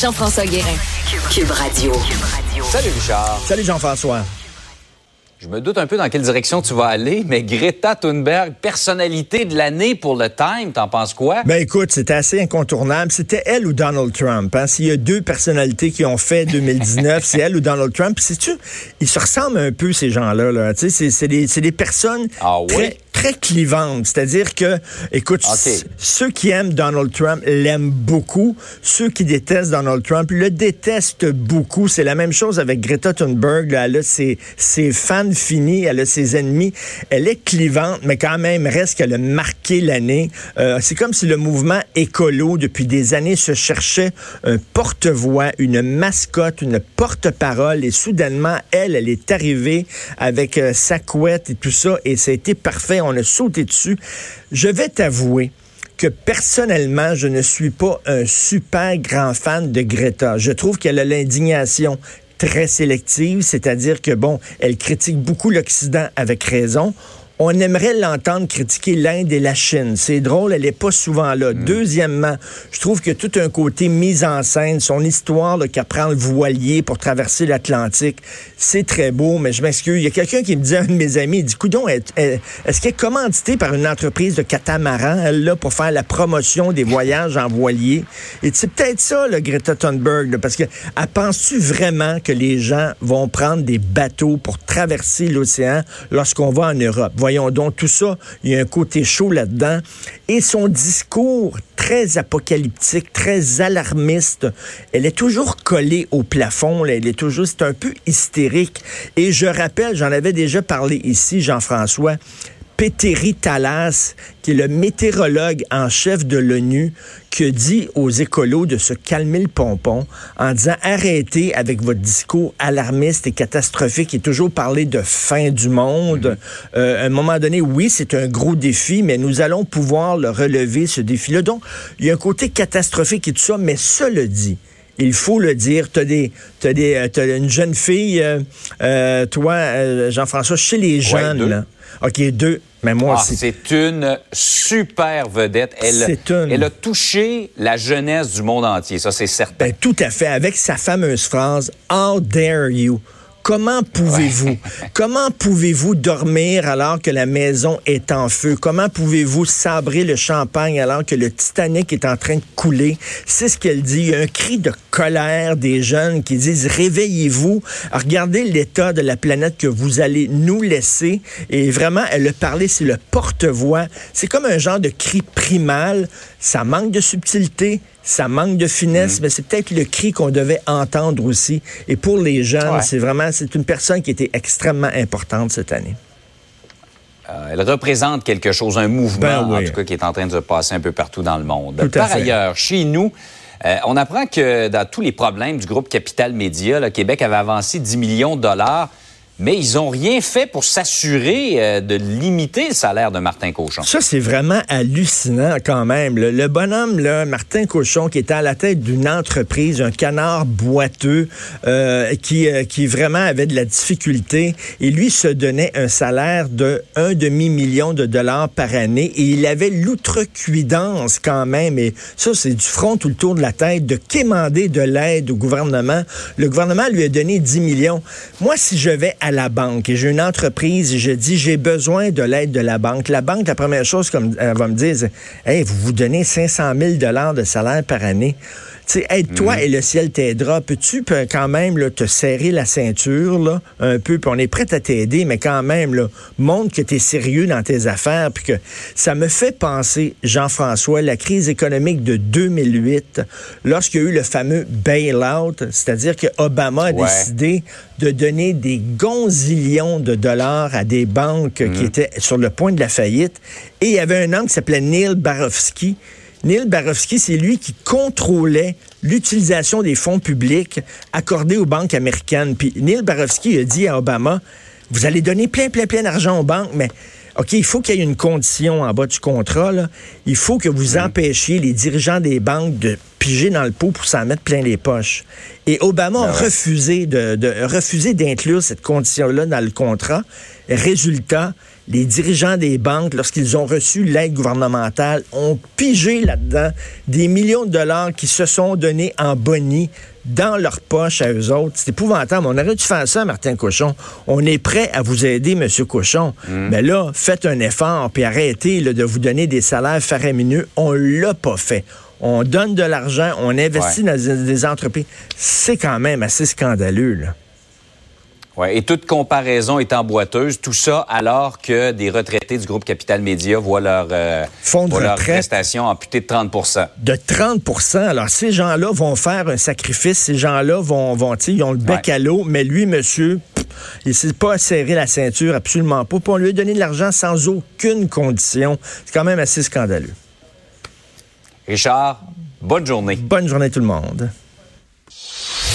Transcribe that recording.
Jean-François Guérin. Cube Radio. Salut Richard. Salut Jean-François. Je me doute un peu dans quelle direction tu vas aller, mais Greta Thunberg, personnalité de l'année pour le Time, t'en penses quoi? Ben écoute, c'était assez incontournable. C'était elle ou Donald Trump. Hein? S'il y a deux personnalités qui ont fait 2019, c'est elle ou Donald Trump. Puis tu ils se ressemblent un peu, ces gens-là. Là. Tu sais, c'est des, des personnes ah, très, très clivante. C'est-à-dire que, écoute, ceux qui aiment Donald Trump l'aiment beaucoup. Ceux qui détestent Donald Trump le détestent beaucoup. C'est la même chose avec Greta Thunberg. Elle a ses, ses, fans finis, elle a ses ennemis. Elle est clivante, mais quand même reste qu'elle a marqué l'année. Euh, c'est comme si le mouvement écolo, depuis des années, se cherchait un porte-voix, une mascotte, une porte-parole. Et soudainement, elle, elle est arrivée avec euh, sa couette et tout ça. Et ça a été parfait on a sauté dessus. Je vais t'avouer que personnellement, je ne suis pas un super grand fan de Greta. Je trouve qu'elle a l'indignation très sélective, c'est-à-dire que, bon, elle critique beaucoup l'Occident avec raison on aimerait l'entendre critiquer l'Inde et la Chine. C'est drôle, elle n'est pas souvent là. Mm. Deuxièmement, je trouve que tout un côté mise en scène, son histoire qu'elle prend le voilier pour traverser l'Atlantique, c'est très beau, mais je m'excuse. Il y a quelqu'un qui me dit, un de mes amis, il dit, coudon, est-ce qu'elle est commanditée par une entreprise de catamaran, elle, là, pour faire la promotion des voyages en voilier? Et c'est peut-être ça, le Greta Thunberg, parce que, penses-tu vraiment que les gens vont prendre des bateaux pour traverser l'océan lorsqu'on va en Europe? Voyons donc, tout ça, il y a un côté chaud là-dedans. Et son discours très apocalyptique, très alarmiste, elle est toujours collée au plafond, elle est toujours, c'est un peu hystérique. Et je rappelle, j'en avais déjà parlé ici, Jean-François, Péteri Talas, qui est le météorologue en chef de l'ONU, qui dit aux écolos de se calmer le pompon en disant arrêtez avec votre discours alarmiste et catastrophique et toujours parler de fin du monde. Mm-hmm. Euh, à un moment donné, oui, c'est un gros défi, mais nous allons pouvoir le relever, ce défi-là. Donc, il y a un côté catastrophique et tout ça, mais cela dit, il faut le dire. Tu as, des, as, des, as une jeune fille, euh, euh, toi, Jean-François, chez les jeunes. là. OK, deux. Mais moi, ah, c'est une super vedette. Elle, elle a touché la jeunesse du monde entier, ça c'est certain. Ben, tout à fait, avec sa fameuse phrase How dare you? Comment pouvez-vous? Comment pouvez-vous dormir alors que la maison est en feu? Comment pouvez-vous sabrer le champagne alors que le Titanic est en train de couler? C'est ce qu'elle dit. Il y a un cri de colère des jeunes qui disent réveillez-vous. Regardez l'état de la planète que vous allez nous laisser. Et vraiment, elle a parlé, c'est le porte-voix. C'est comme un genre de cri primal. Ça manque de subtilité, ça manque de finesse, mm. mais c'est peut-être le cri qu'on devait entendre aussi. Et pour les jeunes, c'est vraiment, c'est une personne qui était extrêmement importante cette année. Euh, elle représente quelque chose, un mouvement, ben en tout cas, qui est en train de se passer un peu partout dans le monde. Par ailleurs, chez nous, euh, on apprend que dans tous les problèmes du groupe Capital Média, le Québec avait avancé 10 millions de dollars mais ils n'ont rien fait pour s'assurer euh, de limiter le salaire de Martin Cochon. Ça, c'est vraiment hallucinant quand même. Le, bonhomme, là, Martin Cochon, qui était à la tête d'une entreprise, un canard boiteux, euh, qui, euh, qui vraiment avait de la difficulté, et lui se donnait un salaire de un demi-million de dollars par année, et il avait l'outrecuidance quand même, et ça, c'est du front tout le tour de la tête, de quémander de l'aide au gouvernement. Le gouvernement lui a donné 10 millions. Moi, si je vais à la banque. Et j'ai une entreprise et je dis j'ai besoin de l'aide de la banque, la banque, la première chose comme elle va me dire, hey, vous vous donnez 500 000 dollars de salaire par année aide-toi mhm. et le ciel t'aidera. Peux-tu quand même là, te serrer la ceinture là, un peu, puis on est prêt à t'aider, mais quand même, là, montre que tu es sérieux dans tes affaires. Puis que ça me fait penser, Jean-François, la crise économique de 2008, lorsqu'il y a eu le fameux bail-out, c'est-à-dire que Obama a décidé de donner des gonzillions de dollars à des banques qui mhm. étaient sur le point de la faillite. Et il y avait un homme qui s'appelait Neil Barofsky, Neil Barofsky, c'est lui qui contrôlait l'utilisation des fonds publics accordés aux banques américaines. Puis Neil Barofsky a dit à Obama, vous allez donner plein, plein, plein d'argent aux banques, mais OK, il faut qu'il y ait une condition en bas du contrat. Il faut que vous empêchiez les dirigeants des banques de piger dans le pot pour s'en mettre plein les poches. Et Obama a ah refusé de, de refuser d'inclure cette condition-là dans le contrat. Résultat, les dirigeants des banques, lorsqu'ils ont reçu l'aide gouvernementale, ont pigé là-dedans des millions de dollars qui se sont donnés en boni dans leur poche à eux autres. C'est épouvantable. On aurait dû faire ça, Martin Cochon. On est prêt à vous aider, Monsieur Cochon. Mm. Mais là, faites un effort, puis arrêtez de vous donner des salaires faramineux. On l'a pas fait. On donne de l'argent, on investit dans des entreprises. C'est quand même assez scandaleux, là. Ouais, et toute comparaison étant boiteuse, tout ça alors que des retraités du groupe Capital Média voient leur, euh, Fonds de leur prestation amputée de 30% De 30% Alors, ces gens-là vont faire un sacrifice. Ces gens-là vont, vont ils ont le bec à l'eau, mais lui, monsieur, il ne s'est pas serré la ceinture, absolument pas. Puis on lui a donné de l'argent sans aucune condition. C'est quand même assez scandaleux. Richard, bonne journée. Bonne journée tout le monde.